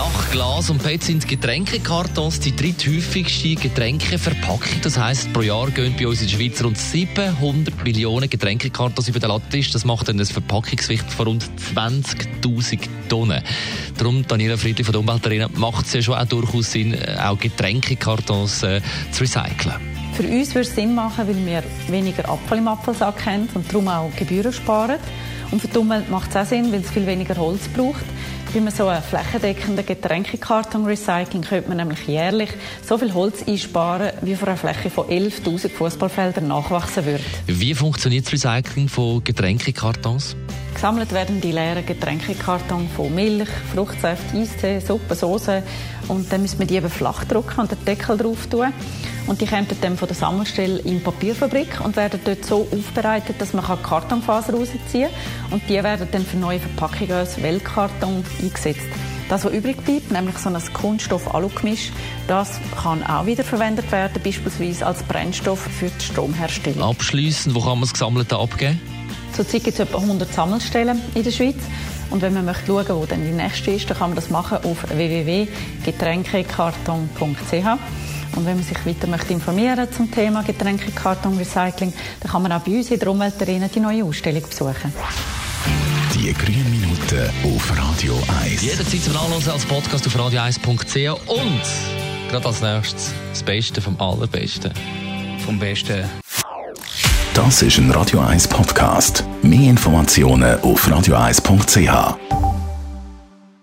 nach Glas und PET sind Getränkekartons die dritthäufigste Getränkeverpackung. Das heisst, pro Jahr gehen bei uns in der Schweiz rund 700 Millionen Getränkekartons über den Lattisch. Das macht dann ein Verpackungsgewicht von rund 20.000 Tonnen. Darum, Daniela Friedli von der Umweltarena, macht es ja schon auch durchaus Sinn, äh, auch Getränkekartons äh, zu recyceln. Für uns würde es Sinn machen, weil wir weniger Apfel im Apfelsack haben und darum auch Gebühren sparen. Und für die Umwelt macht es auch Sinn, weil es viel weniger Holz braucht. Bei einem so einem flächendeckenden Getränkekarton-Recycling könnte man nämlich jährlich so viel Holz einsparen, wie von einer Fläche von 11.000 Fußballfeldern nachwachsen würde. Wie funktioniert das Recycling von Getränkekartons? Gesammelt werden die leeren Getränkekartons von Milch, Fruchtsaft, Eistee, Suppe, Soße und dann müssen wir die eben flach drucken und den Deckel drauf tun. Und die kommen dann von der Sammelstelle in die Papierfabrik und werden dort so aufbereitet, dass man Kartonfaser rausziehen kann. Und die werden dann für neue Verpackungen als Weltkarton eingesetzt. Das, was übrig bleibt, nämlich so ein Kunststoff-Alu-Gemisch, das kann auch wieder verwendet werden, beispielsweise als Brennstoff für die Stromherstellung. Abschließend, wo kann man das Gesammelte abgeben? Zurzeit gibt es etwa 100 Sammelstellen in der Schweiz. Und wenn man möchte schauen, wo dann die nächste ist, dann kann man das machen auf www.getränkekarton.ch. Und wenn man sich weiter möchte informieren zum Thema Getränkekartonrecycling, dann kann man auch bei uns in der Umweltarena die neue Ausstellung besuchen. Die grünen Minuten auf Radio 1. Jederzeit zum Nachlesen als Podcast auf radio1.ch und gerade als nächstes das Beste vom Allerbesten. Vom Besten. Das ist ein Radio 1 Podcast. Mehr Informationen auf radio1.ch.